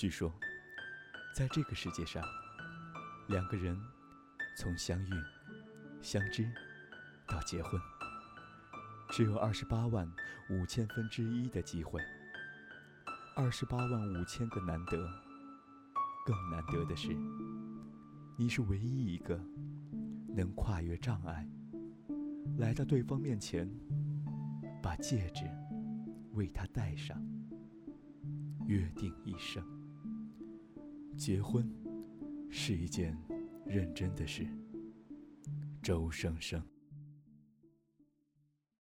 据说，在这个世界上，两个人从相遇、相知到结婚，只有二十八万五千分之一的机会。二十八万五千个难得，更难得的是，你是唯一一个能跨越障碍，来到对方面前，把戒指为他戴上，约定一生。结婚是一件认真的事。周生生。